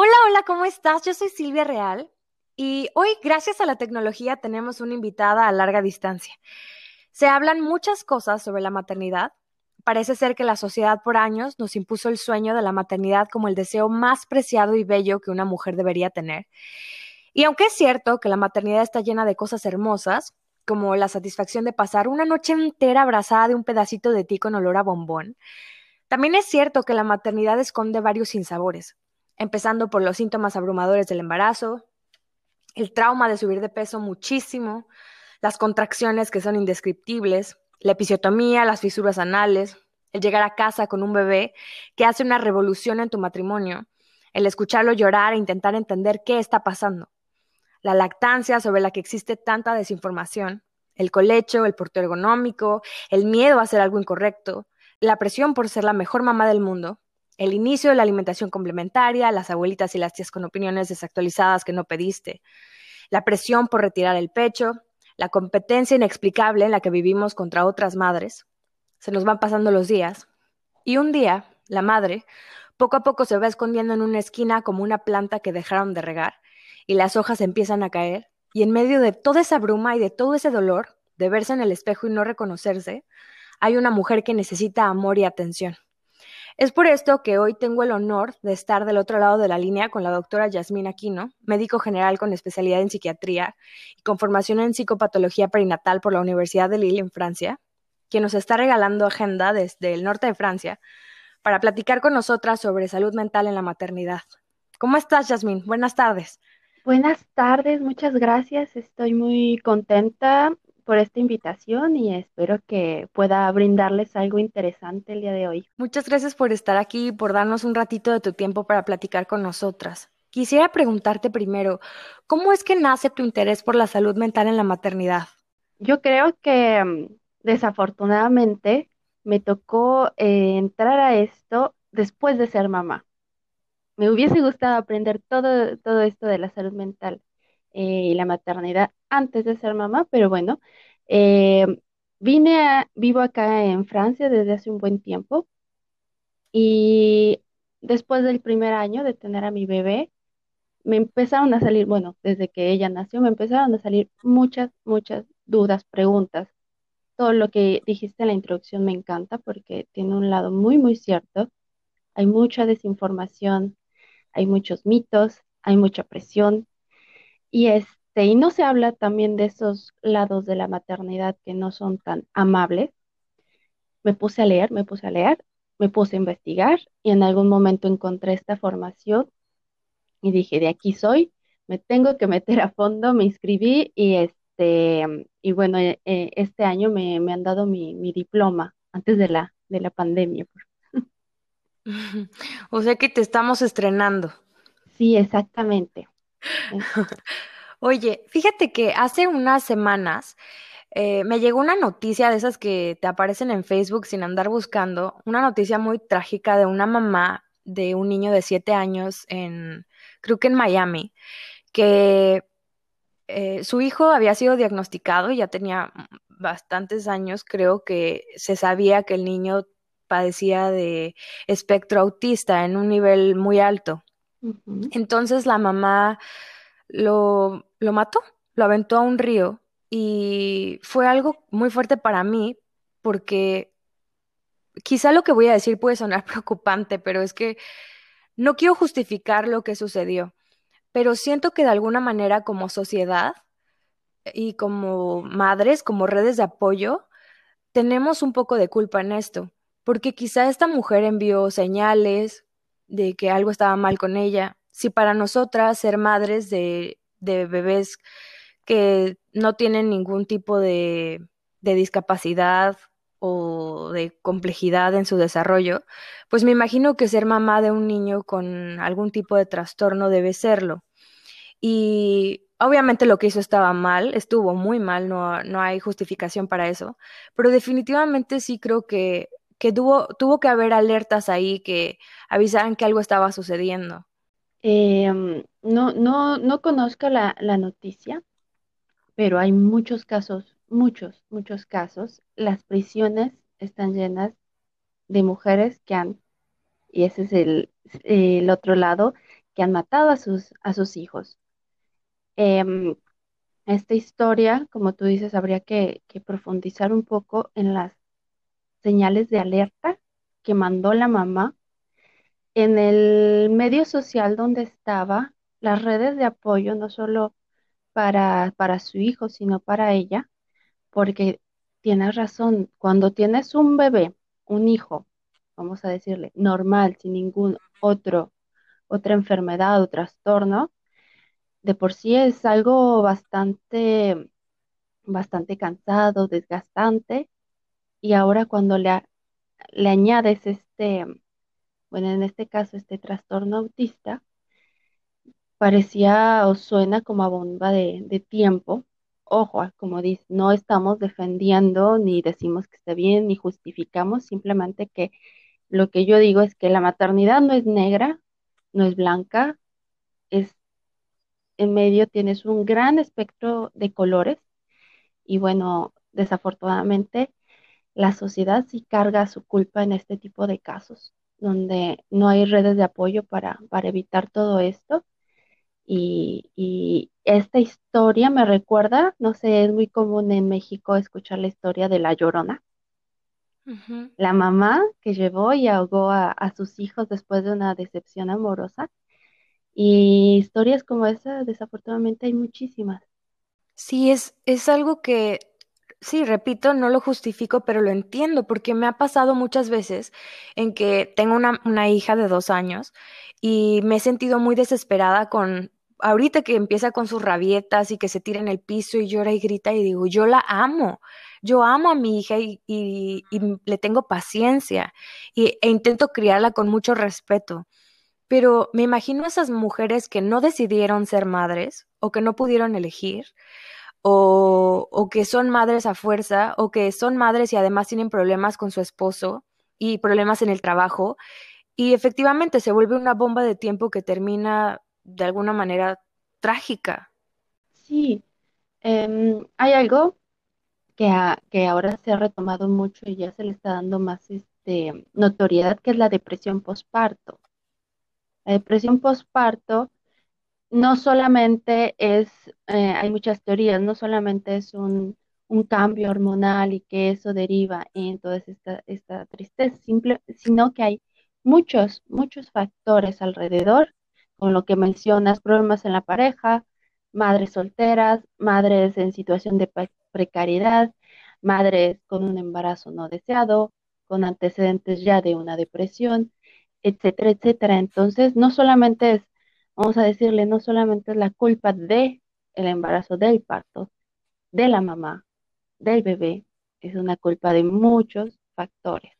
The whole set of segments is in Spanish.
Hola, hola, ¿cómo estás? Yo soy Silvia Real y hoy, gracias a la tecnología, tenemos una invitada a larga distancia. Se hablan muchas cosas sobre la maternidad. Parece ser que la sociedad por años nos impuso el sueño de la maternidad como el deseo más preciado y bello que una mujer debería tener. Y aunque es cierto que la maternidad está llena de cosas hermosas, como la satisfacción de pasar una noche entera abrazada de un pedacito de ti con olor a bombón, también es cierto que la maternidad esconde varios sinsabores, empezando por los síntomas abrumadores del embarazo, el trauma de subir de peso muchísimo, las contracciones que son indescriptibles, la episiotomía, las fisuras anales, el llegar a casa con un bebé que hace una revolución en tu matrimonio, el escucharlo llorar e intentar entender qué está pasando, la lactancia sobre la que existe tanta desinformación, el colecho, el portero ergonómico, el miedo a hacer algo incorrecto, la presión por ser la mejor mamá del mundo, el inicio de la alimentación complementaria, las abuelitas y las tías con opiniones desactualizadas que no pediste, la presión por retirar el pecho, la competencia inexplicable en la que vivimos contra otras madres. Se nos van pasando los días. Y un día, la madre, poco a poco se va escondiendo en una esquina como una planta que dejaron de regar, y las hojas empiezan a caer, y en medio de toda esa bruma y de todo ese dolor, de verse en el espejo y no reconocerse, hay una mujer que necesita amor y atención. Es por esto que hoy tengo el honor de estar del otro lado de la línea con la doctora Yasmín Aquino, médico general con especialidad en psiquiatría y con formación en psicopatología perinatal por la Universidad de Lille en Francia, quien nos está regalando agenda desde el norte de Francia para platicar con nosotras sobre salud mental en la maternidad. ¿Cómo estás, Yasmín? Buenas tardes. Buenas tardes, muchas gracias. Estoy muy contenta por esta invitación y espero que pueda brindarles algo interesante el día de hoy. Muchas gracias por estar aquí y por darnos un ratito de tu tiempo para platicar con nosotras. Quisiera preguntarte primero, ¿cómo es que nace tu interés por la salud mental en la maternidad? Yo creo que mm, desafortunadamente me tocó eh, entrar a esto después de ser mamá. Me hubiese gustado aprender todo, todo esto de la salud mental eh, y la maternidad antes de ser mamá, pero bueno, eh, vine a, vivo acá en Francia desde hace un buen tiempo y después del primer año de tener a mi bebé, me empezaron a salir, bueno, desde que ella nació, me empezaron a salir muchas, muchas dudas, preguntas. Todo lo que dijiste en la introducción me encanta porque tiene un lado muy, muy cierto. Hay mucha desinformación, hay muchos mitos, hay mucha presión, y este, y no se habla también de esos lados de la maternidad que no son tan amables. Me puse a leer, me puse a leer, me puse a investigar y en algún momento encontré esta formación y dije, de aquí soy, me tengo que meter a fondo, me inscribí y este, y bueno, eh, eh, este año me, han dado mi, mi, diploma antes de la, de la pandemia. O sea que te estamos estrenando. Sí, exactamente. Oye, fíjate que hace unas semanas eh, me llegó una noticia de esas que te aparecen en Facebook sin andar buscando, una noticia muy trágica de una mamá de un niño de siete años en, creo que en Miami, que eh, su hijo había sido diagnosticado, ya tenía bastantes años, creo que se sabía que el niño padecía de espectro autista en un nivel muy alto. Entonces la mamá lo, lo mató, lo aventó a un río y fue algo muy fuerte para mí porque quizá lo que voy a decir puede sonar preocupante, pero es que no quiero justificar lo que sucedió, pero siento que de alguna manera como sociedad y como madres, como redes de apoyo, tenemos un poco de culpa en esto, porque quizá esta mujer envió señales de que algo estaba mal con ella. Si para nosotras ser madres de, de bebés que no tienen ningún tipo de, de discapacidad o de complejidad en su desarrollo, pues me imagino que ser mamá de un niño con algún tipo de trastorno debe serlo. Y obviamente lo que hizo estaba mal, estuvo muy mal, no, no hay justificación para eso, pero definitivamente sí creo que, que tuvo, tuvo que haber alertas ahí que avisaran que algo estaba sucediendo. Em, no, no, no conozco la, la noticia, pero hay muchos casos muchos, muchos casos, las prisiones están llenas de mujeres que han, y ese es el, otro lado, que han matado a sus, a sus hijos. Em, esta historia, como tú dices, habría que profundizar un poco en las señales de alerta que mandó la mamá en el medio social donde estaba, las redes de apoyo, no solo para, para su hijo, sino para ella, porque tienes razón, cuando tienes un bebé, un hijo, vamos a decirle, normal, sin ningún otro, otra enfermedad o trastorno, de por sí es algo bastante, bastante cansado, desgastante, y ahora cuando le, le añades este, bueno, en este caso este trastorno autista, parecía o suena como a bomba de, de tiempo, Ojo, ah, como dice, no estamos defendiendo ni decimos que esté bien ni justificamos, simplemente que lo que yo digo es que la maternidad no es negra, no es blanca, es en medio tienes un gran espectro de colores. Y bueno, desafortunadamente la sociedad sí carga su culpa en este tipo de casos, donde no hay redes de apoyo para, para evitar todo esto y, esta historia me recuerda, no sé, es muy común en México escuchar la historia de la Llorona. La mamá que llevó y ahogó a, sus hijos después de una decepción amorosa. Y historias como esa, desafortunadamente, hay muchísimas. Sí, es, es algo que, sí, repito, no lo justifico, pero lo entiendo, porque me ha pasado muchas veces en que tengo una, una hija de dos años y me he sentido muy desesperada con ahorita que empieza con sus rabietas y que se tira en el piso y llora y grita y digo, yo la amo, yo amo a mi hija y, le tengo paciencia y, e intento criarla con mucho respeto. Pero me imagino esas mujeres que no decidieron ser madres o que no pudieron elegir o, o que son madres a fuerza o que son madres y además tienen problemas con su esposo y problemas en el trabajo y efectivamente se vuelve una bomba de tiempo que termina de alguna manera trágica. Sí, em, hay algo que, que ahora se ha retomado mucho y ya se le está dando más este, notoriedad, que es la depresión postparto. La depresión postparto no solamente es, eh, hay muchas teorías, no solamente es un, un, cambio hormonal y que eso deriva en toda esta, esta tristeza, simple, sino que hay muchos, muchos factores alrededor con lo que mencionas, problemas en la pareja, madres solteras, madres en situación de precariedad, madres con un embarazo no deseado, con antecedentes ya de una depresión, etcétera, etcétera. Entonces, no solamente es, vamos a decirle, no solamente es la culpa de el embarazo, del parto, de la mamá, del bebé, es una culpa de muchos factores.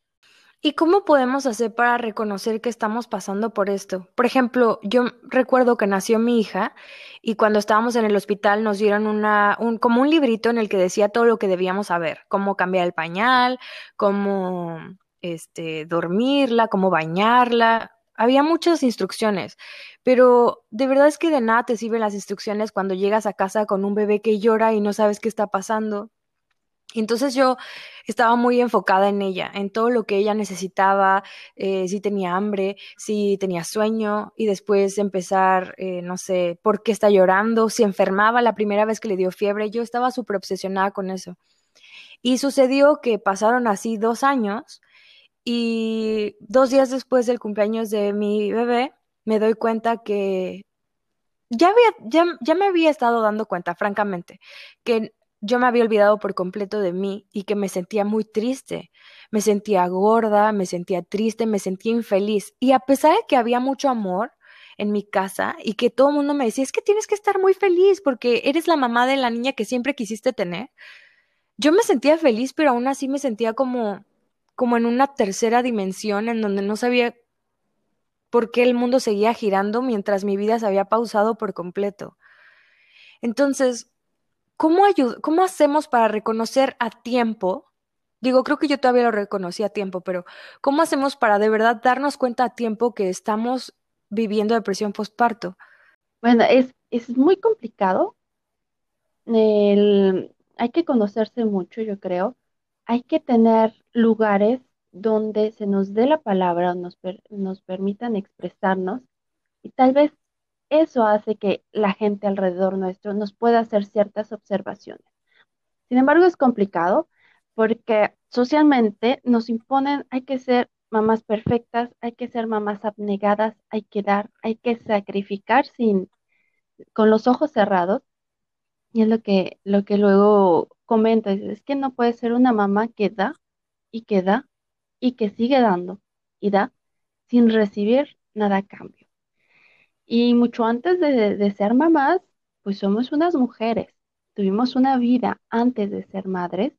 ¿Y cómo podemos hacer para reconocer que estamos pasando por esto? Por ejemplo, yo recuerdo que nació mi hija y cuando estábamos en el hospital nos dieron una, un, como un librito en el que decía todo lo que debíamos saber, cómo cambiar el pañal, cómo este, dormirla, cómo bañarla. Había muchas instrucciones, pero de verdad es que de nada te sirven las instrucciones cuando llegas a casa con un bebé que llora y no sabes qué está pasando. Entonces yo estaba muy enfocada en ella, en todo lo que ella necesitaba, eh, si tenía hambre, si tenía sueño, y después empezar, eh, no sé, por qué está llorando, si enfermaba la primera vez que le dio fiebre, yo estaba súper obsesionada con eso. Y sucedió que pasaron así dos años y dos días después del cumpleaños de mi bebé, me doy cuenta que ya, había, ya, ya me había estado dando cuenta, francamente, que yo me había olvidado por completo de mí y que me sentía muy triste. Me sentía gorda, me sentía triste, me sentía infeliz. Y a pesar de que había mucho amor en mi casa y que todo el mundo me decía, es que tienes que estar muy feliz porque eres la mamá de la niña que siempre quisiste tener, yo me sentía feliz, pero aún así me sentía como, como en una tercera dimensión en donde no sabía por qué el mundo seguía girando mientras mi vida se había pausado por completo. Entonces, ¿cómo, ¿cómo hacemos para reconocer a tiempo? Digo, creo que yo todavía lo reconocí a tiempo, pero ¿cómo hacemos para de verdad darnos cuenta a tiempo que estamos viviendo depresión postparto? Bueno, es, es muy complicado. hay que conocerse mucho, yo creo. Hay que tener lugares donde se nos dé la palabra, nos, nos permitan expresarnos y tal vez eso hace que la gente alrededor nuestro nos pueda hacer ciertas observaciones. Sin embargo, es complicado porque socialmente nos imponen, hay que ser mamás perfectas, hay que ser mamás abnegadas, hay que dar, hay que sacrificar sin, con los ojos cerrados. Y es lo que, lo que luego comenta, es que no puede ser una mamá que da y que da y que sigue dando y da sin recibir nada a cambio. Y mucho antes de, ser mamás, pues somos unas mujeres, tuvimos una vida antes de ser madres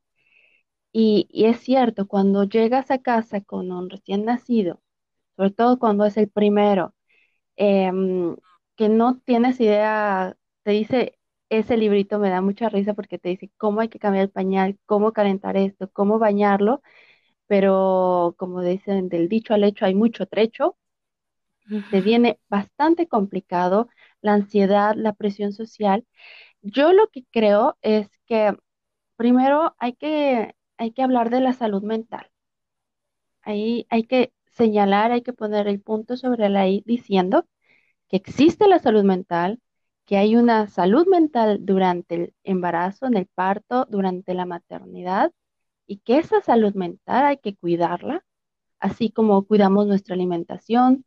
y, es cierto, cuando llegas a casa con un recién nacido, sobre todo cuando es el primero, em, que no tienes idea, te dice, ese librito me da mucha risa porque te dice cómo hay que cambiar el pañal, cómo calentar esto, cómo bañarlo, pero como dicen, del dicho al hecho hay mucho trecho. Te viene bastante complicado la ansiedad, la presión social. Yo lo que creo es que primero hay que, hay que hablar de la salud mental. Ahí hay que señalar, hay que poner el punto sobre la I diciendo que existe la salud mental, que hay una salud mental durante el embarazo, en el parto, durante la maternidad, y que esa salud mental hay que cuidarla, así como cuidamos nuestra alimentación,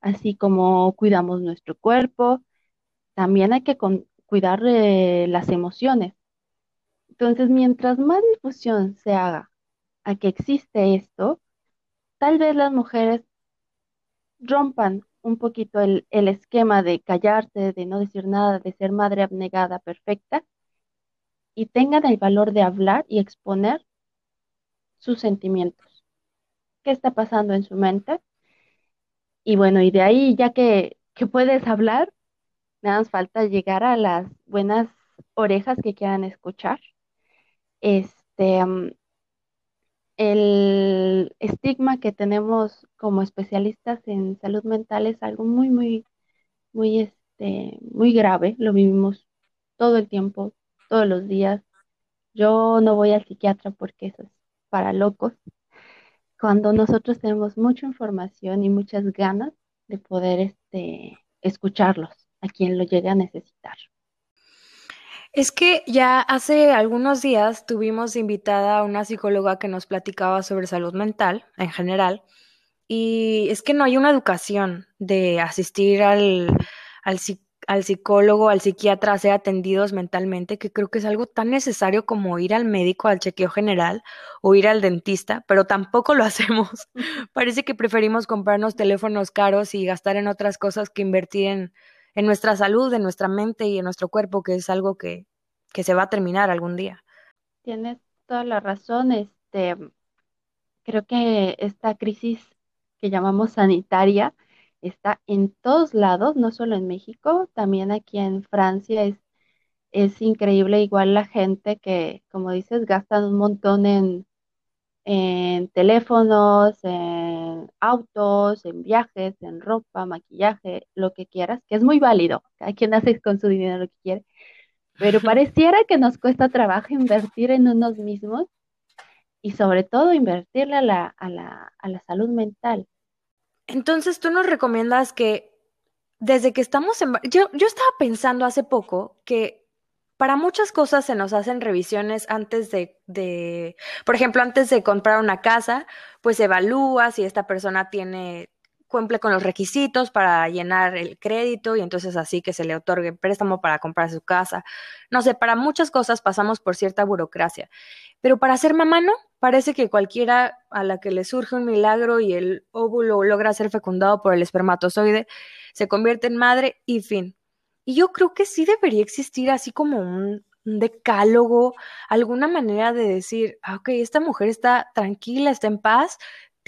así como cuidamos nuestro cuerpo, también hay que cuidar las emociones. Entonces, mientras más difusión se haga a que existe esto, tal vez las mujeres rompan un poquito el, el esquema de callarse, de no decir nada, de ser madre abnegada perfecta, y tengan el valor de hablar y exponer sus sentimientos, qué está pasando en su mente. Y bueno, y de ahí ya que, puedes hablar, nada más falta llegar a las buenas orejas que quieran escuchar. Este, mm, el estigma que tenemos como especialistas en salud mental es algo muy, muy, muy, este, muy grave. Lo vivimos todo el tiempo, todos los días. Yo no voy al psiquiatra porque eso es para locos, cuando nosotros tenemos mucha información y muchas ganas de poder este, escucharlos a quien lo llegue a necesitar. Es que ya hace algunos días tuvimos invitada a una psicóloga que nos platicaba sobre salud mental en general y es que no hay una educación de asistir al, al, psicólogo, al psiquiatra a ser atendidos mentalmente, que creo que es algo tan necesario como ir al médico, al chequeo general o ir al dentista, pero tampoco lo hacemos. Parece que preferimos comprarnos teléfonos caros y gastar en otras cosas que invertir en, en nuestra salud, en nuestra mente y en nuestro cuerpo, que es algo que, que se va a terminar algún día. Tienes toda la razón. Este, creo que esta crisis que llamamos sanitaria, está en todos lados, no solo en México, también aquí en Francia es, es increíble igual la gente que, como dices, gastan un montón en, en teléfonos, en autos, en viajes, en ropa, maquillaje, lo que quieras, que es muy válido, cada quien hace con su dinero lo que quiere, pero pareciera que nos cuesta trabajo invertir en unos mismos y sobre todo invertirle a la, a la, a la salud mental. Entonces, tú nos recomiendas que desde que estamos en... Yo, yo estaba pensando hace poco que para muchas cosas se nos hacen revisiones antes de, de, por ejemplo, antes de comprar una casa, pues evalúa si esta persona tiene cumple con los requisitos para llenar el crédito y entonces así que se le otorgue préstamo para comprar su casa. No sé, para muchas cosas pasamos por cierta burocracia, pero para ser mamá no. Parece que cualquiera a la que le surge un milagro y el óvulo logra ser fecundado por el espermatozoide, se convierte en madre y fin. Y yo creo que sí debería existir así como un, decálogo, alguna manera de decir, ah, ok, esta mujer está tranquila, está en paz,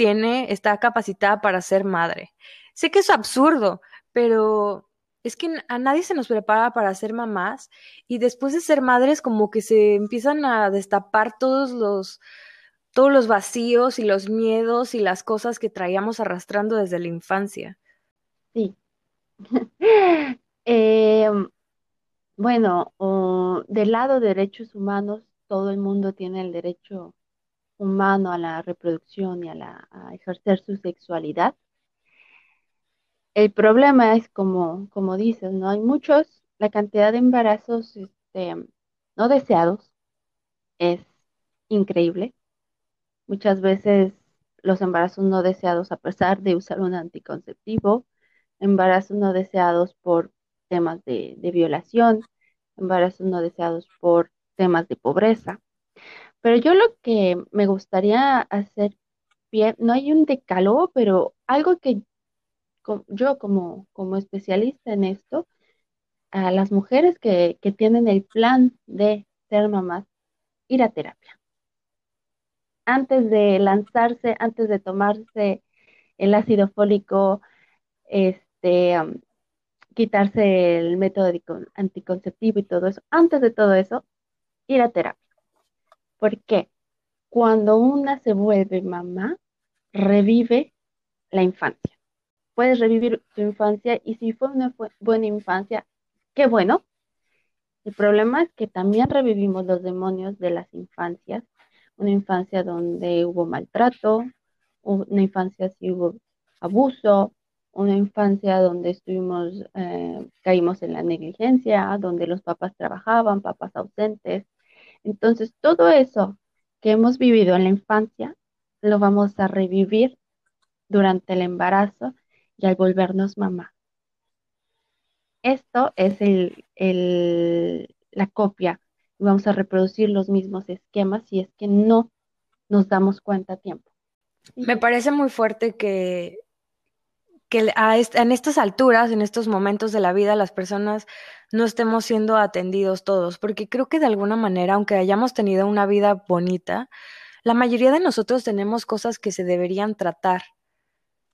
tiene, está capacitada para ser madre. Sé que es absurdo, pero es que a nadie se nos prepara para ser mamás y después de ser madres como que se empiezan a destapar todos los todos los vacíos y los miedos y las cosas que traíamos arrastrando desde la infancia. Sí. Eh, bueno, del lado de derechos humanos, todo el mundo tiene el derecho humano a la reproducción y a, la, ejercer su sexualidad. El problema es como, como dices, ¿no? Hay muchos, la cantidad de embarazos este, no deseados es increíble. Muchas veces los embarazos no deseados, a pesar de usar un anticonceptivo, embarazos no deseados por temas de, violación, embarazos no deseados por temas de pobreza. Pero yo lo que me gustaría hacer bien, no hay un decálogo, pero algo que yo como, como especialista en esto, a las mujeres que, que tienen el plan de ser mamás, ir a terapia. Antes de lanzarse, antes de tomarse el ácido fólico, este, quitarse el método anticonceptivo y todo eso, antes de todo eso, ir a terapia. ¿Por qué? Cuando una se vuelve mamá, revive la infancia. Puedes revivir tu infancia y si fue una buena infancia, qué bueno. El problema es que también revivimos los demonios de las infancias, una infancia donde hubo maltrato, una infancia si hubo abuso, una infancia donde estuvimos, eh, caímos en la negligencia, donde los papás trabajaban, papás ausentes. Entonces, todo eso que hemos vivido en la infancia, lo vamos a revivir durante el embarazo y al volvernos mamá. Esto es el, el, la copia. Vamos a reproducir los mismos esquemas si es que no nos damos cuenta a tiempo. Me parece muy fuerte que que en estas alturas, en estos momentos de la vida, las personas no estemos siendo atendidos todos, porque creo que de alguna manera, aunque hayamos tenido una vida bonita, la mayoría de nosotros tenemos cosas que se deberían tratar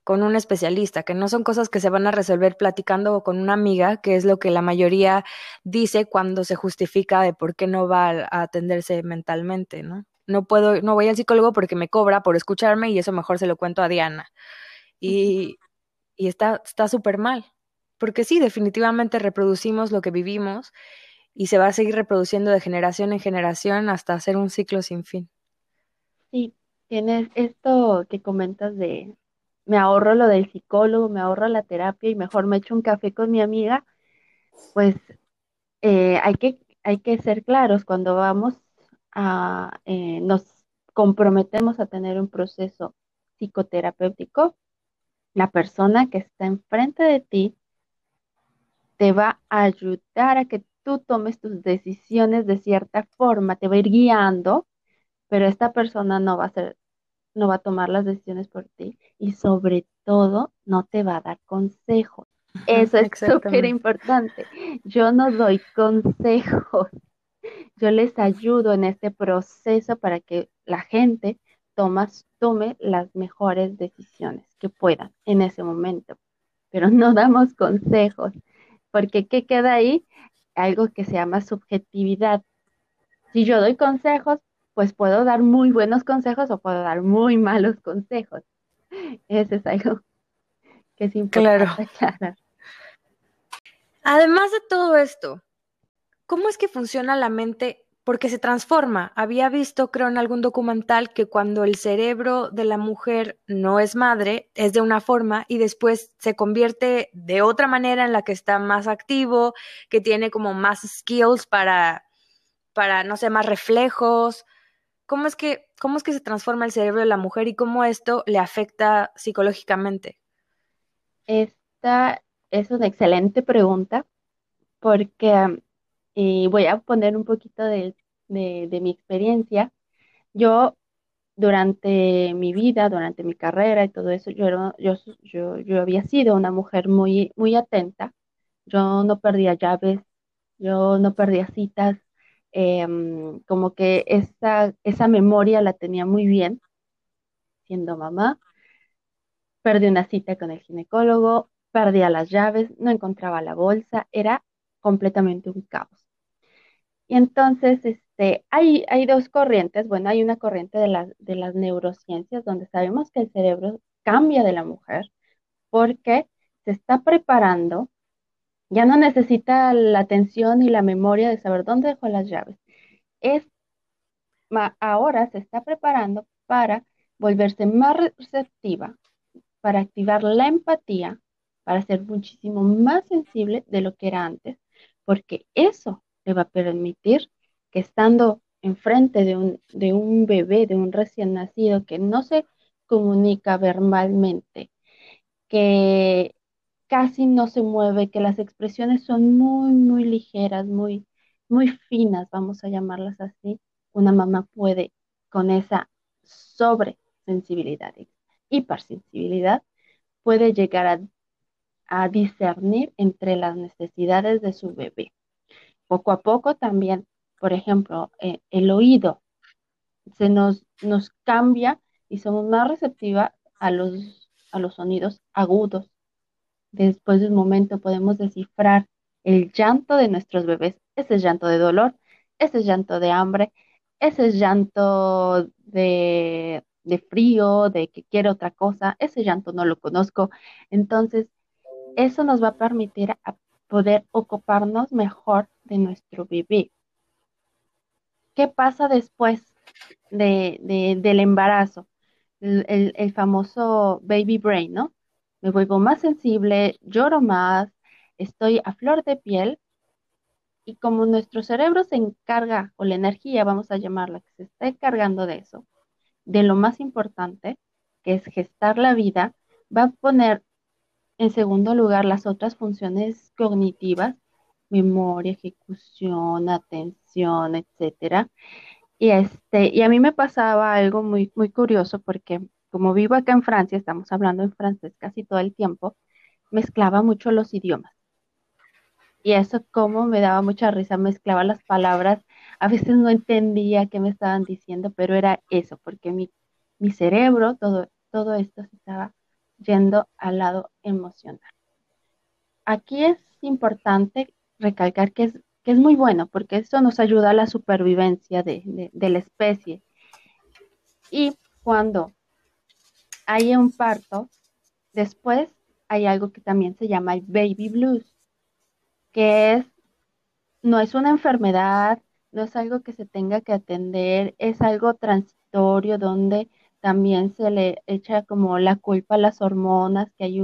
con un especialista, que no son cosas que se van a resolver platicando con una amiga, que es lo que la mayoría dice cuando se justifica de por qué no va a atenderse mentalmente, ¿no? No puedo, no voy al psicólogo porque me cobra por escucharme y eso mejor se lo cuento a Diana. Y, y está súper mal, porque sí, definitivamente reproducimos lo que vivimos y se va a seguir reproduciendo de generación en generación hasta hacer un ciclo sin fin. Sí, tienes esto que comentas de me ahorro lo del psicólogo, me ahorro la terapia y mejor me echo un café con mi amiga, pues eh, hay, que, hay que ser claros cuando vamos a, eh, nos comprometemos a tener un proceso psicoterapéutico, la persona que está enfrente de ti te va a ayudar a que tú tomes tus decisiones de cierta forma, te va a ir guiando, pero esta persona no va a ser, no va a tomar las decisiones por ti y sobre todo no te va a dar consejos. Eso es súper importante. Yo no doy consejos. Yo les ayudo en este proceso para que la gente tomas, tome las mejores decisiones que puedan en ese momento. Pero no damos consejos, porque ¿qué queda ahí? Algo que se llama subjetividad. Si yo doy consejos, pues puedo dar muy buenos consejos o puedo dar muy malos consejos. Ese es algo que es importante claro. Además de todo esto, ¿cómo es que funciona la mente porque se transforma. Había visto, creo, en algún documental que cuando el cerebro de la mujer no es madre, es de una forma y después se convierte de otra manera en la que está más activo, que tiene como más skills para para, no sé, más reflejos. ¿Cómo es que, cómo es que se transforma el cerebro de la mujer y cómo esto le afecta psicológicamente? Esta es una excelente pregunta porque y voy a poner un poquito de, de mi experiencia. Yo durante mi vida, durante mi carrera y todo eso, yo, yo, yo, yo había sido una mujer muy, muy atenta. Yo no perdía llaves, yo no perdía citas, em, como que esa, esa memoria la tenía muy bien siendo mamá. Perdí una cita con el ginecólogo, perdía las llaves, no encontraba la bolsa, era completamente un caos. Y entonces, este, hay, hay dos corrientes. Bueno, hay una corriente de, las de las neurociencias donde sabemos que el cerebro cambia de la mujer porque se está preparando, ya no necesita la atención y la memoria de saber dónde dejó las llaves. Es, ahora se está preparando para volverse más receptiva, para activar la empatía, para ser muchísimo más sensible de lo que era antes, porque eso le va a permitir que estando enfrente de un, de un bebé, de un recién nacido que no se comunica verbalmente, que casi no se mueve, que las expresiones son muy, muy ligeras, muy, muy finas, vamos a llamarlas así, una mamá puede con esa sobresensibilidad, hipersensibilidad, puede llegar a, a discernir entre las necesidades de su bebé. Poco a poco también, por ejemplo, eh, el oído se nos, nos cambia y somos más receptivas a los, a los sonidos agudos. Después de un momento podemos descifrar el llanto de nuestros bebés. Ese es llanto de dolor, ese es llanto de hambre, ese es llanto de, de frío, de que quiere otra cosa, ese llanto no lo conozco. Entonces, eso nos va a permitir poder ocuparnos mejor de nuestro bebé. ¿Qué pasa después de, del embarazo? El, el, famoso baby brain, ¿no? Me vuelvo más sensible, lloro más, estoy a flor de piel y como nuestro cerebro se encarga, o la energía, vamos a llamarla, que se está encargando de eso, de lo más importante, que es gestar la vida, va a poner en segundo lugar, las otras funciones cognitivas, memoria, ejecución, atención, etcétera. Y este, y a mí me pasaba algo muy, muy curioso porque como vivo acá en Francia, estamos hablando en francés casi todo el tiempo, mezclaba mucho los idiomas. Y eso como me daba mucha risa, mezclaba las palabras, a veces no entendía qué me estaban diciendo, pero era eso, porque mi, mi cerebro, todo, todo esto se estaba yendo al lado emocional. Aquí es importante recalcar que es, que es muy bueno porque esto nos ayuda a la supervivencia de, la especie. Y cuando hay un parto, después hay algo que también se llama el baby blues, que es, no es una enfermedad, no es algo que se tenga que atender, es algo transitorio donde también se le echa como la culpa a las hormonas, que hay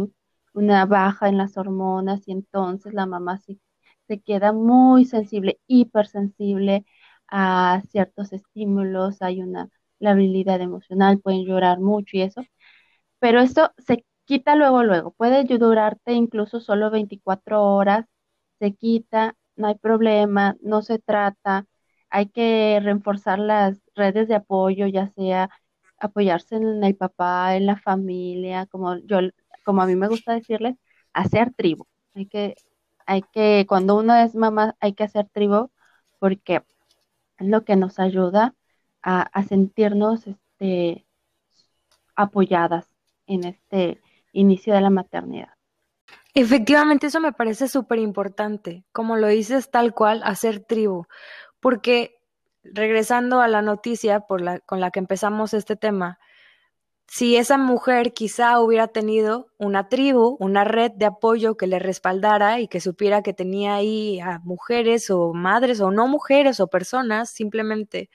una baja en las hormonas y entonces la mamá se, se queda muy sensible, hipersensible a ciertos estímulos, hay una labilidad emocional, pueden llorar mucho y eso, pero esto se quita luego, luego, puede durarte incluso solo 24 horas, se quita, no hay problema, no se trata, hay que reforzar las redes de apoyo, ya sea apoyarse en el papá, en la familia, como yo, como a mí me gusta decirles, hacer tribu. Hay que, hay que, cuando uno es mamá, hay que hacer tribu porque es lo que nos ayuda a, sentirnos este, apoyadas en este inicio de la maternidad. Efectivamente, eso me parece súper importante, como lo dices tal cual, hacer tribu, porque regresando a la noticia con la que empezamos este tema, si esa mujer quizá hubiera tenido una tribu, una red de apoyo que le respaldara y que supiera que tenía ahí a mujeres o madres o no mujeres o personas simplemente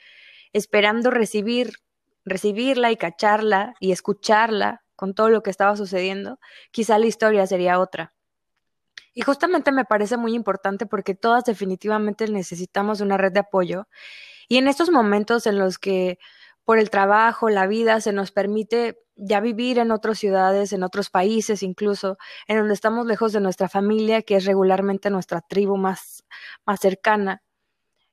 esperando recibir, recibirla y cacharla y escucharla con todo lo que estaba sucediendo, quizá la historia sería otra. Y justamente me parece muy importante porque todas definitivamente necesitamos una red de apoyo. Y en estos momentos en los que por el trabajo, la vida, se nos permite ya vivir en otras ciudades, en otros países incluso, en donde estamos lejos de nuestra familia, que es regularmente nuestra tribu más, más cercana.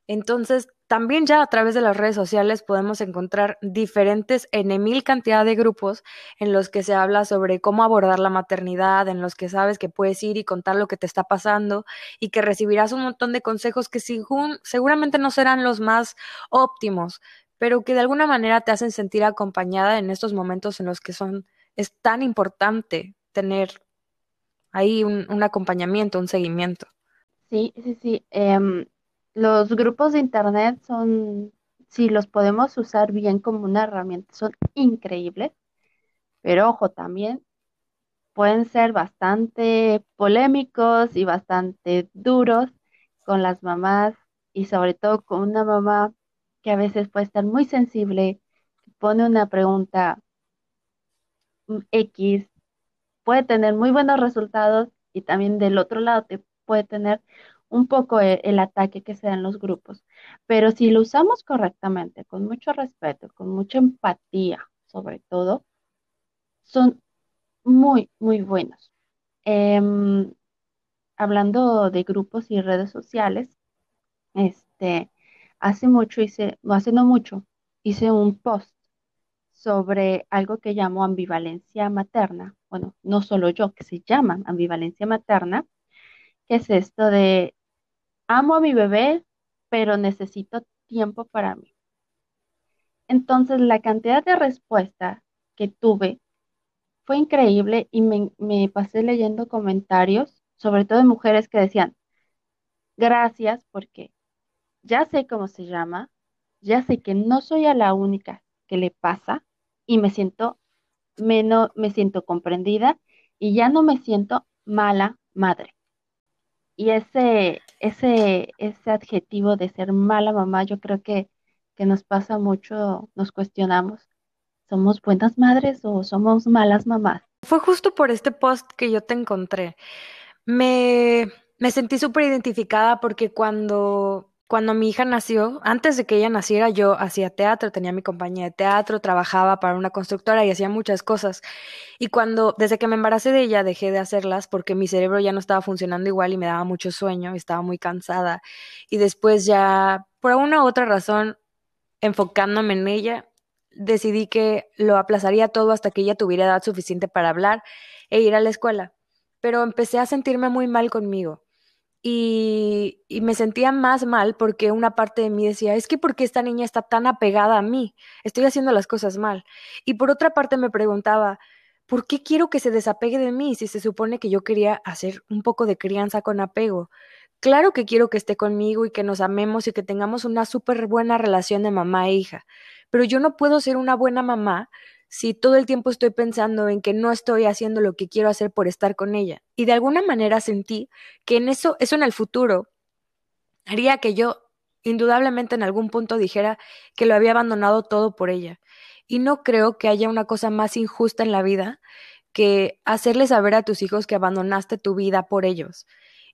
Entonces, también ya a través de las redes sociales podemos encontrar diferentes en mil cantidad de grupos en los que se habla sobre cómo abordar la maternidad, en los que sabes que puedes ir y contar lo que te está pasando y que recibirás un montón de consejos que seguramente no serán los más óptimos, pero que de alguna manera te hacen sentir acompañada en estos momentos en los que son es tan importante tener ahí un, un acompañamiento, un seguimiento. Sí, sí, sí. Em, los grupos de internet son, si los podemos usar bien como una herramienta, son increíbles, pero ojo, también pueden ser bastante polémicos y bastante duros con las mamás y sobre todo con una mamá que a veces puede estar muy sensible, pone una pregunta X, puede tener muy buenos resultados y también del otro lado te puede tener un poco e, el, ataque que se da en los grupos. Pero si lo usamos correctamente, con mucho respeto, con mucha empatía, sobre todo, son muy, muy buenos. Em, hablando de grupos y redes sociales, este, hace mucho hice, no hace no mucho, hice un post sobre algo que llamo ambivalencia materna. Bueno, no solo yo, que se llama ambivalencia materna, que es esto de amo a mi bebé, pero necesito tiempo para mí. Entonces, la cantidad de respuesta que tuve fue increíble y me, pasé leyendo comentarios, sobre todo de mujeres que decían, gracias porque ya sé cómo se llama, ya sé que no soy a la única que le pasa y me siento menos, me siento comprendida y ya no me siento mala madre. Y ese, ese, ese adjetivo de ser mala mamá, yo creo que, que nos pasa mucho, nos cuestionamos. ¿Somos buenas madres o somos malas mamás? Fue justo por este post que yo te encontré. Me, me sentí súper identificada porque cuando cuando mi hija nació, antes de que ella naciera, yo hacía teatro, tenía mi compañía de teatro, trabajaba para una constructora y hacía muchas cosas. Y cuando, desde que me embaracé de ella, dejé de hacerlas porque mi cerebro ya no estaba funcionando igual y me daba mucho sueño, estaba muy cansada. Y después ya, por una u otra razón, enfocándome en ella, decidí que lo aplazaría todo hasta que ella tuviera edad suficiente para hablar e ir a la escuela. Pero empecé a sentirme muy mal conmigo y, me sentía más mal porque una parte de mí decía, es que porque esta niña está tan apegada a mí, estoy haciendo las cosas mal. Y por otra parte me preguntaba, ¿por qué quiero que se desapegue de mí si se supone que yo quería hacer un poco de crianza con apego? Claro que quiero que esté conmigo y que nos amemos y que tengamos una súper buena relación de mamá e hija, pero yo no puedo ser una buena mamá si todo el tiempo estoy pensando en que no estoy haciendo lo que quiero hacer por estar con ella. Y de alguna manera sentí que en eso, eso en el futuro haría que yo indudablemente en algún punto dijera que lo había abandonado todo por ella. Y no creo que haya una cosa más injusta en la vida que hacerle saber a tus hijos que abandonaste tu vida por ellos.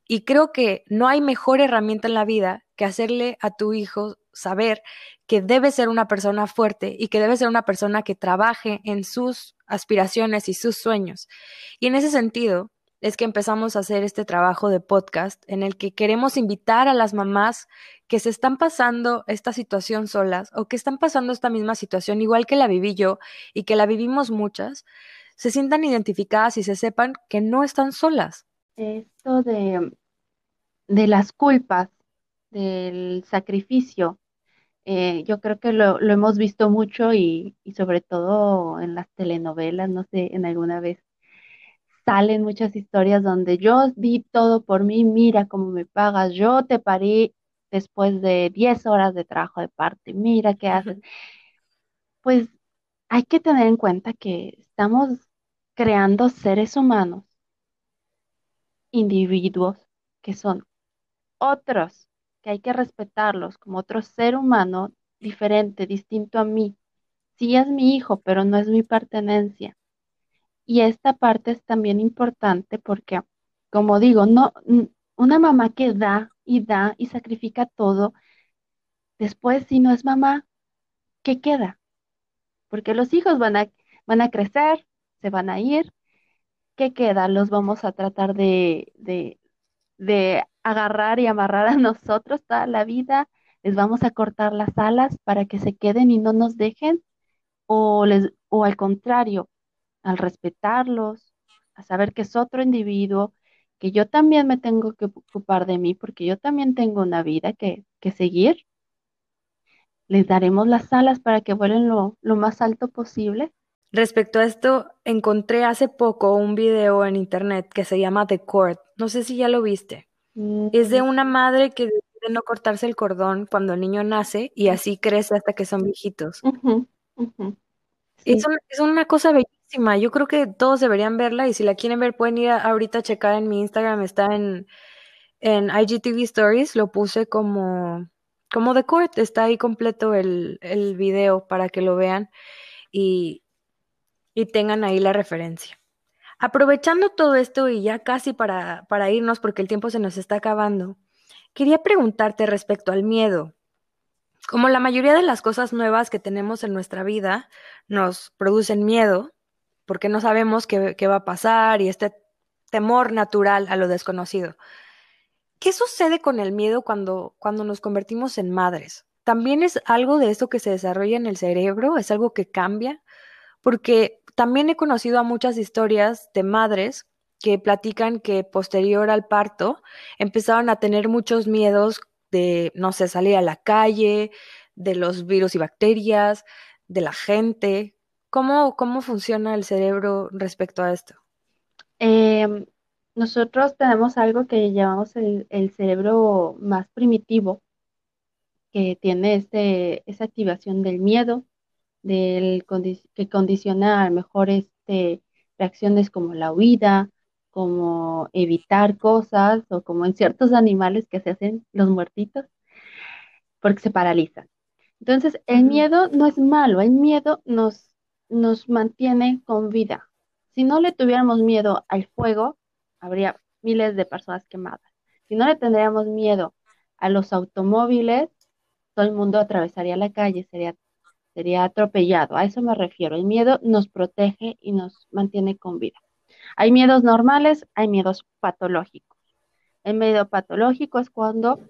Y creo que no hay mejor herramienta en la vida que hacerle a tu hijo saber que debe ser una persona fuerte y que debe ser una persona que trabaje en sus aspiraciones y sus sueños. Y en ese sentido es que empezamos a hacer este trabajo de podcast en el que queremos invitar a las mamás que se están pasando esta situación solas o que están pasando esta misma situación igual que la viví yo y que la vivimos muchas, se sientan identificadas y se sepan que no están solas. Esto de, de las culpas, del sacrificio, eh, yo creo que lo, hemos visto mucho y, sobre todo en las telenovelas, no sé, en alguna vez salen muchas historias donde yo di todo por mí, mira cómo me pagas, yo te parí después de 10 horas de trabajo de parte, mira qué haces. Pues hay que tener en cuenta que estamos creando seres humanos, individuos que son otros que hay que respetarlos como otro ser humano diferente, distinto a mí. Sí es mi hijo, pero no es mi pertenencia. Y esta parte es también importante porque como digo, no, una mamá que da y da y sacrifica todo, después si no es mamá, ¿qué queda? Porque los hijos van a, van a crecer, se van a ir, ¿qué queda? Los vamos a tratar de, de, de agarrar y amarrar a nosotros toda la vida, les vamos a cortar las alas para que se queden y no nos dejen, o, les, o al contrario, al respetarlos, a saber que es otro individuo, que yo también me tengo que ocupar de mí porque yo también tengo una vida que, que seguir. Les daremos las alas para que vuelen lo, lo más alto posible. Respecto a esto, encontré hace poco un video en internet que se llama The Court. No sé si ya lo viste. Es de mm. una madre que decide no cortarse el cordón cuando el niño nace y así crece hasta que son viejitos. Es, es, una cosa bellísima. Yo creo que todos deberían verla y si la quieren ver pueden ir ahorita a checar en mi Instagram. Está en, en IGTV Stories. Lo puse como, como The Court. Está ahí completo el, el video para que lo vean y, y tengan ahí la referencia. Aprovechando todo esto y ya casi para, para irnos porque el tiempo se nos está acabando, quería preguntarte respecto al miedo. Como la mayoría de las cosas nuevas que tenemos en nuestra vida nos producen miedo, porque no sabemos qué, qué va a pasar y este temor natural a lo desconocido. ¿Qué sucede con el miedo cuando, cuando nos convertimos en madres? ¿También es algo de esto que se desarrolla en el cerebro? ¿Es algo que cambia? Porque también he conocido a muchas historias de madres que platican que posterior al parto empezaron a tener muchos miedos de, no sé, salir a la calle, de los virus y bacterias, de la gente. ¿Cómo, cómo funciona el cerebro respecto a esto? Em, nosotros tenemos algo que llamamos el, cerebro más primitivo, que tiene este, esa activación del miedo, del que condiciona a lo mejor este, reacciones como la huida, como evitar cosas o como en ciertos animales que se hacen los muertitos, porque se paralizan. Entonces, el miedo no es malo, el miedo nos, nos mantiene con vida. Si no le tuviéramos miedo al fuego, habría miles de personas quemadas. Si no le tendríamos miedo a los automóviles, todo el mundo atravesaría la calle, sería sería atropellado. A eso me refiero. El miedo nos protege y nos mantiene con vida. Hay miedos normales, hay miedos patológicos. El miedo patológico es cuando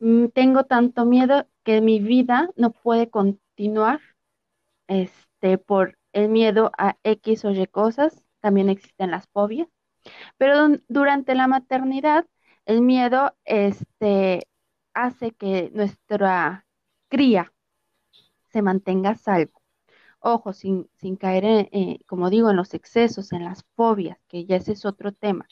mm, tengo tanto miedo que mi vida no puede continuar este, por el miedo a X o Y cosas. También existen las fobias. Pero durante la maternidad, el miedo este, hace que nuestra cría se mantenga salvo. Ojo, sin, sin caer, en, eh, como digo, en los excesos, en las fobias, que ya ese es otro tema.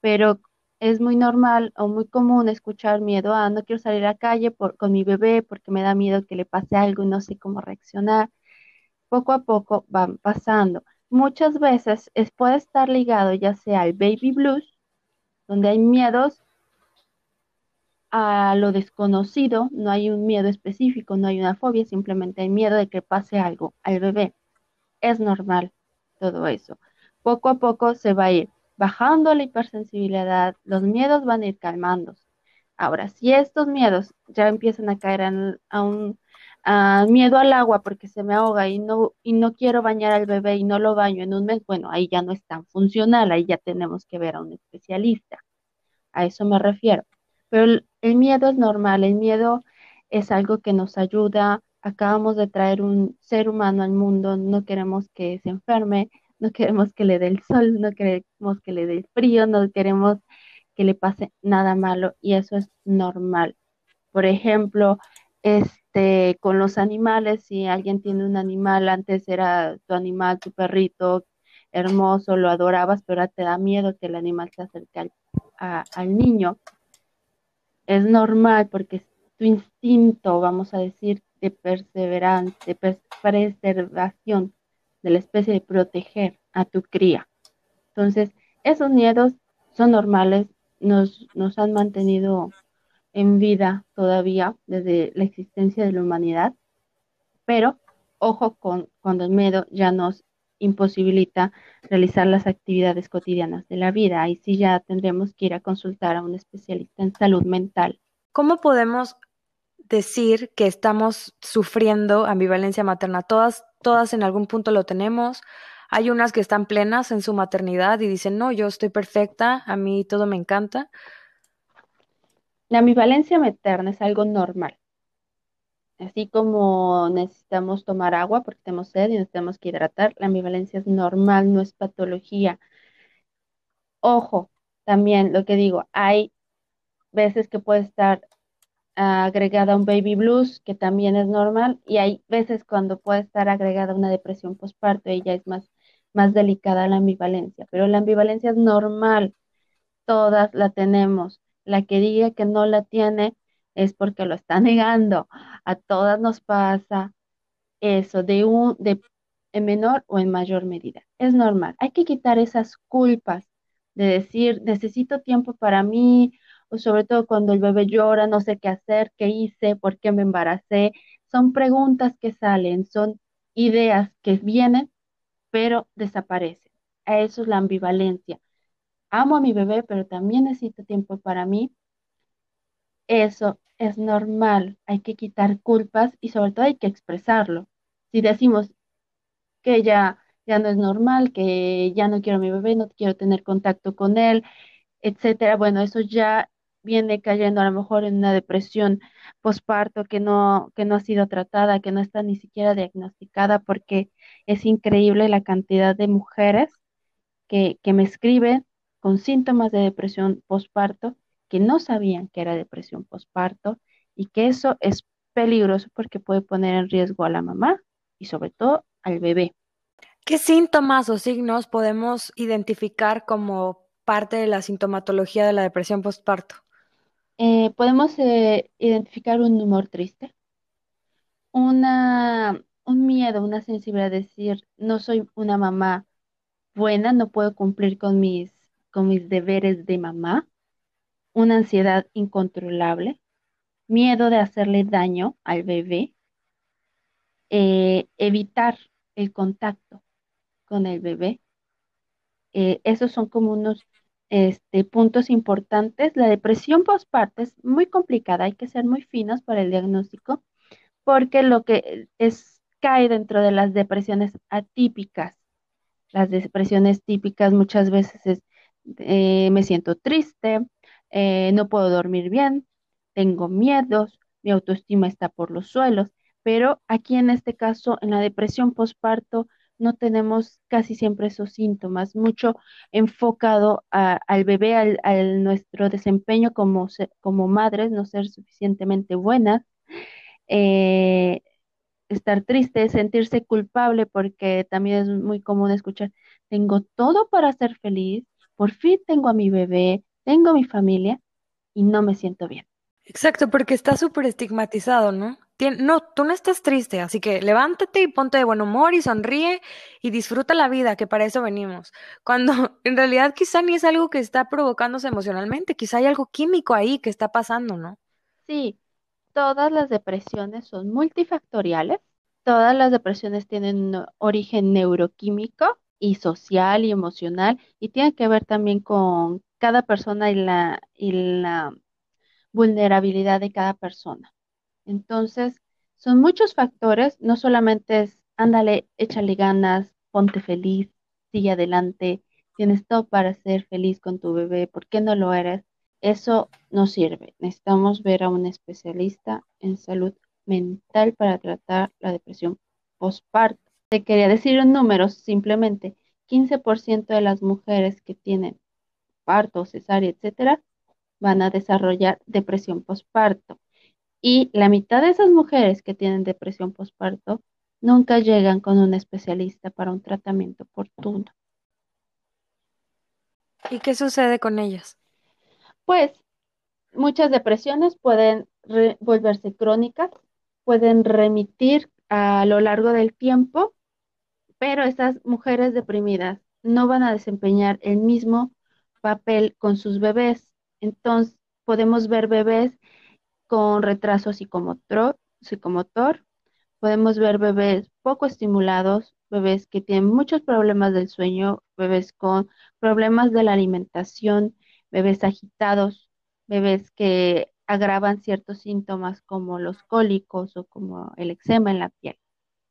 Pero es muy normal o muy común escuchar miedo a no quiero salir a la calle por, con mi bebé porque me da miedo que le pase algo y no sé cómo reaccionar. Poco a poco van pasando. Muchas veces es, puede estar ligado ya sea al baby blues, donde hay miedos a lo desconocido, no hay un miedo específico, no hay una fobia, simplemente hay miedo de que pase algo al bebé. Es normal todo eso. Poco a poco se va a ir bajando la hipersensibilidad, los miedos van a ir calmándose. Ahora, si estos miedos ya empiezan a caer a un miedo al agua porque se me ahoga y no, y no quiero bañar al bebé y no lo baño en un mes, bueno, ahí ya no es tan funcional, ahí ya tenemos que ver a un especialista. A eso me refiero. Pero el, miedo es normal, el miedo es algo que nos ayuda. Acabamos de traer un ser humano al mundo, no queremos que se enferme, no queremos que le dé el sol, no queremos que le dé el frío, no queremos que le pase nada malo y eso es normal. Por ejemplo, este, con los animales, si alguien tiene un animal, antes era tu animal, tu perrito, hermoso, lo adorabas, pero ahora te da miedo que el animal se acerque al niño es normal porque es tu instinto, vamos a decir, de perseverancia, de preservación de la especie, de proteger a tu cría. Entonces, esos miedos son normales, nos, nos han mantenido en vida todavía desde la existencia de la humanidad, pero ojo con cuando el miedo ya nos imposibilita realizar las actividades cotidianas de la vida. Ahí sí ya tendremos que ir a consultar a un especialista en salud mental. ¿Cómo podemos decir que estamos sufriendo ambivalencia materna? Todas, todas en algún punto lo tenemos. Hay unas que están plenas en su maternidad y dicen, no, yo estoy perfecta, a mí todo me encanta. La ambivalencia materna es algo normal. Así como necesitamos tomar agua porque tenemos sed y necesitamos que hidratar, la ambivalencia es normal, no es patología. Ojo, también lo que digo, hay veces que puede estar agregada un baby blues, que también es normal, y hay veces cuando puede estar agregada una depresión postparto, ella es más, más delicada la ambivalencia, pero la ambivalencia es normal, todas la tenemos. La que diga que no la tiene es porque lo está negando. A todas nos pasa eso de un de en menor o en mayor medida. Es normal. Hay que quitar esas culpas de decir, necesito tiempo para mí, o sobre todo cuando el bebé llora, no sé qué hacer, qué hice, por qué me embaracé. Son preguntas que salen, son ideas que vienen, pero desaparecen. A eso es la ambivalencia. Amo a mi bebé, pero también necesito tiempo para mí. Eso es normal. Hay que quitar culpas y sobre todo hay que expresarlo. Si decimos que ya, ya no es normal, que ya no quiero a mi bebé, no quiero tener contacto con él, etcétera, bueno, eso ya viene cayendo a lo mejor en una depresión posparto que no, que no ha sido tratada, que no está ni siquiera diagnosticada, porque es increíble la cantidad de mujeres que, que me escriben con síntomas de depresión posparto que no sabían que era depresión posparto y que eso es peligroso porque puede poner en riesgo a la mamá y sobre todo al bebé. ¿Qué síntomas o signos podemos identificar como parte de la sintomatología de la depresión postparto? Eh, podemos eh, identificar un humor triste, una, un miedo, una sensibilidad a decir, no soy una mamá buena, no puedo cumplir con mis, con mis deberes de mamá, una ansiedad incontrolable, miedo de hacerle daño al bebé, eh, evitar el contacto con el bebé. esos son como unos este, puntos importantes. La depresión postparto es muy complicada, hay que ser muy finos para el diagnóstico, porque lo que es cae dentro de las depresiones atípicas. Las depresiones típicas muchas veces es eh, me siento triste, eh, no puedo dormir bien, tengo miedos, mi autoestima está por los suelos, pero aquí en este caso, en la depresión postparto, no tenemos casi siempre esos síntomas, mucho enfocado al bebé, al, nuestro desempeño como, como madres, no ser suficientemente buenas, eh, estar triste, sentirse culpable, porque también es muy común escuchar, tengo todo para ser feliz, por fin tengo a mi bebé, tengo mi familia y no me siento bien. Exacto, porque está súper estigmatizado, ¿no? no, tú no estás triste, así que levántate y ponte de buen humor y sonríe y disfruta la vida, que para eso venimos. Cuando en realidad quizá ni es algo que está provocándose emocionalmente, quizá hay algo químico ahí que está pasando, ¿no? Sí, todas las depresiones son multifactoriales, todas las depresiones tienen un origen neuroquímico y social y emocional y tienen que ver también con cada persona y la, y la vulnerabilidad de cada persona. Entonces, son muchos factores, no solamente es, ándale, échale ganas, ponte feliz, sigue adelante, tienes todo para ser feliz con tu bebé, ¿por qué no lo eres? Eso no sirve. Necesitamos ver a un especialista en salud mental para tratar la depresión postparto. Te quería decir en números, simplemente 15% de las mujeres que tienen parto, cesárea, etcétera, van a desarrollar depresión postparto. Y la mitad de esas mujeres que tienen depresión postparto nunca llegan con un especialista para un tratamiento oportuno. ¿Y qué sucede con ellas? Pues muchas depresiones pueden volverse crónicas, pueden remitir a lo largo del tiempo, pero esas mujeres deprimidas no van a desempeñar el mismo papel con sus bebés. Entonces, podemos ver bebés con retraso psicomotor, podemos ver bebés poco estimulados, bebés que tienen muchos problemas del sueño, bebés con problemas de la alimentación, bebés agitados, bebés que agravan ciertos síntomas como los cólicos o como el eczema en la piel.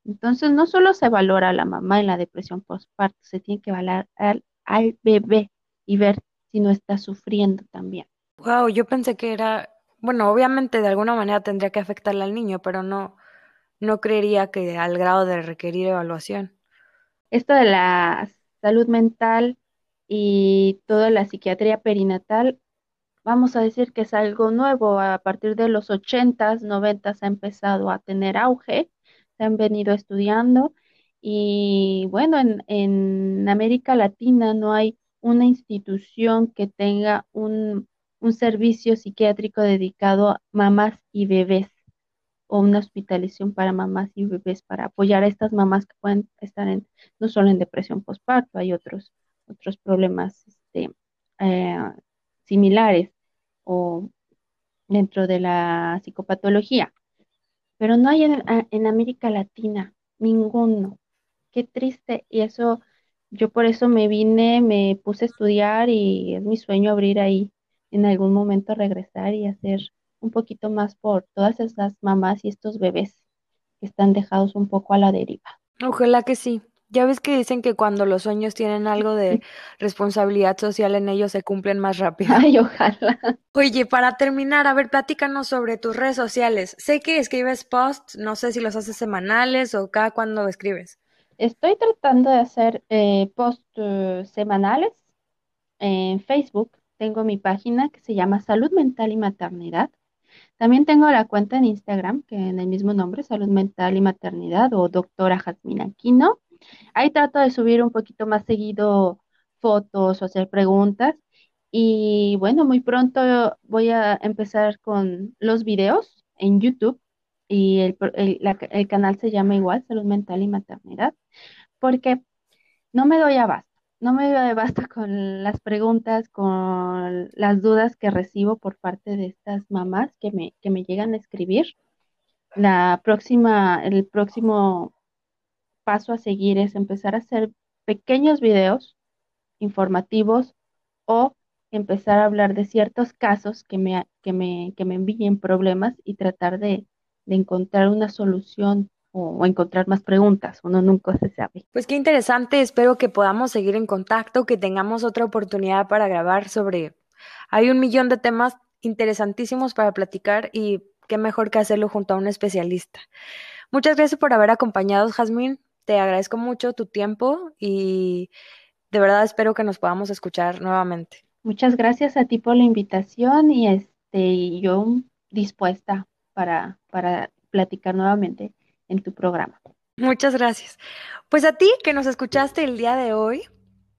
Entonces, no solo se valora a la mamá en la depresión postparto, se tiene que valorar al, al bebé y ver si no está sufriendo también. Wow, yo pensé que era, bueno, obviamente de alguna manera tendría que afectarle al niño, pero no, no creería que al grado de requerir evaluación. Esto de la salud mental y toda la psiquiatría perinatal, vamos a decir que es algo nuevo. A partir de los 80s, 90s ha empezado a tener auge, se han venido estudiando y bueno, en, en América Latina no hay una institución que tenga un, un servicio psiquiátrico dedicado a mamás y bebés o una hospitalización para mamás y bebés para apoyar a estas mamás que pueden estar en, no solo en depresión postparto, hay otros, otros problemas este, eh, similares o dentro de la psicopatología. Pero no hay en, en América Latina ninguno. Qué triste. Y eso, yo por eso me vine, me puse a estudiar y es mi sueño abrir ahí en algún momento regresar y hacer un poquito más por todas esas mamás y estos bebés que están dejados un poco a la deriva. Ojalá que sí. Ya ves que dicen que cuando los sueños tienen algo de responsabilidad social en ellos se cumplen más rápido. Ay, ojalá. Oye, para terminar, a ver, platícanos sobre tus redes sociales. Sé que escribes posts, no sé si los haces semanales o cada cuando escribes. Estoy tratando de hacer eh, posts uh, semanales en Facebook. Tengo mi página que se llama Salud Mental y Maternidad. También tengo la cuenta en Instagram, que en el mismo nombre, Salud Mental y Maternidad o Doctora Jasmine Aquino. Ahí trato de subir un poquito más seguido fotos o hacer preguntas. Y bueno, muy pronto voy a empezar con los videos en YouTube y el, el, canal se llama igual, Salud Mental y Maternidad, porque no me doy abasto no me basta con las preguntas, con las dudas que recibo por parte de estas mamás que me, que me llegan a escribir. La próxima, el próximo paso a seguir es empezar a hacer pequeños videos informativos o empezar a hablar de ciertos casos que me, que me, que me envíen problemas y tratar de, de encontrar una solución o, encontrar más preguntas, uno nunca se sabe. Pues qué interesante, espero que podamos seguir en contacto, que tengamos otra oportunidad para grabar sobre... Hay un millón de temas interesantísimos para platicar y qué mejor que hacerlo junto a un especialista. Muchas gracias por haber acompañado, Jazmín. Te agradezco mucho tu tiempo y de verdad espero que nos podamos escuchar nuevamente. Muchas gracias a ti por la invitación y este yo dispuesta para, para platicar nuevamente en tu programa. Muchas gracias. Pues a ti que nos escuchaste el día de hoy,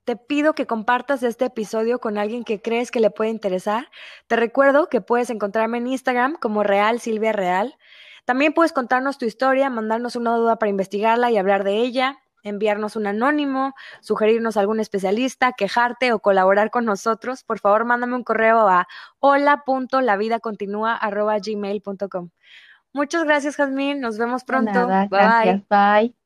te pido que compartas este episodio con alguien que crees que le puede interesar. Te recuerdo que puedes encontrarme en Instagram como Real Silvia Real. También puedes contarnos tu historia, mandarnos una duda para investigarla y hablar de ella, enviarnos un anónimo, sugerirnos algún especialista, quejarte o colaborar con nosotros. Por favor, mándame un correo a hola.lavidacontinua.gmail.com. Muchas gracias, Jazmín. Nos vemos pronto. Nada, bye. Gracias. Bye.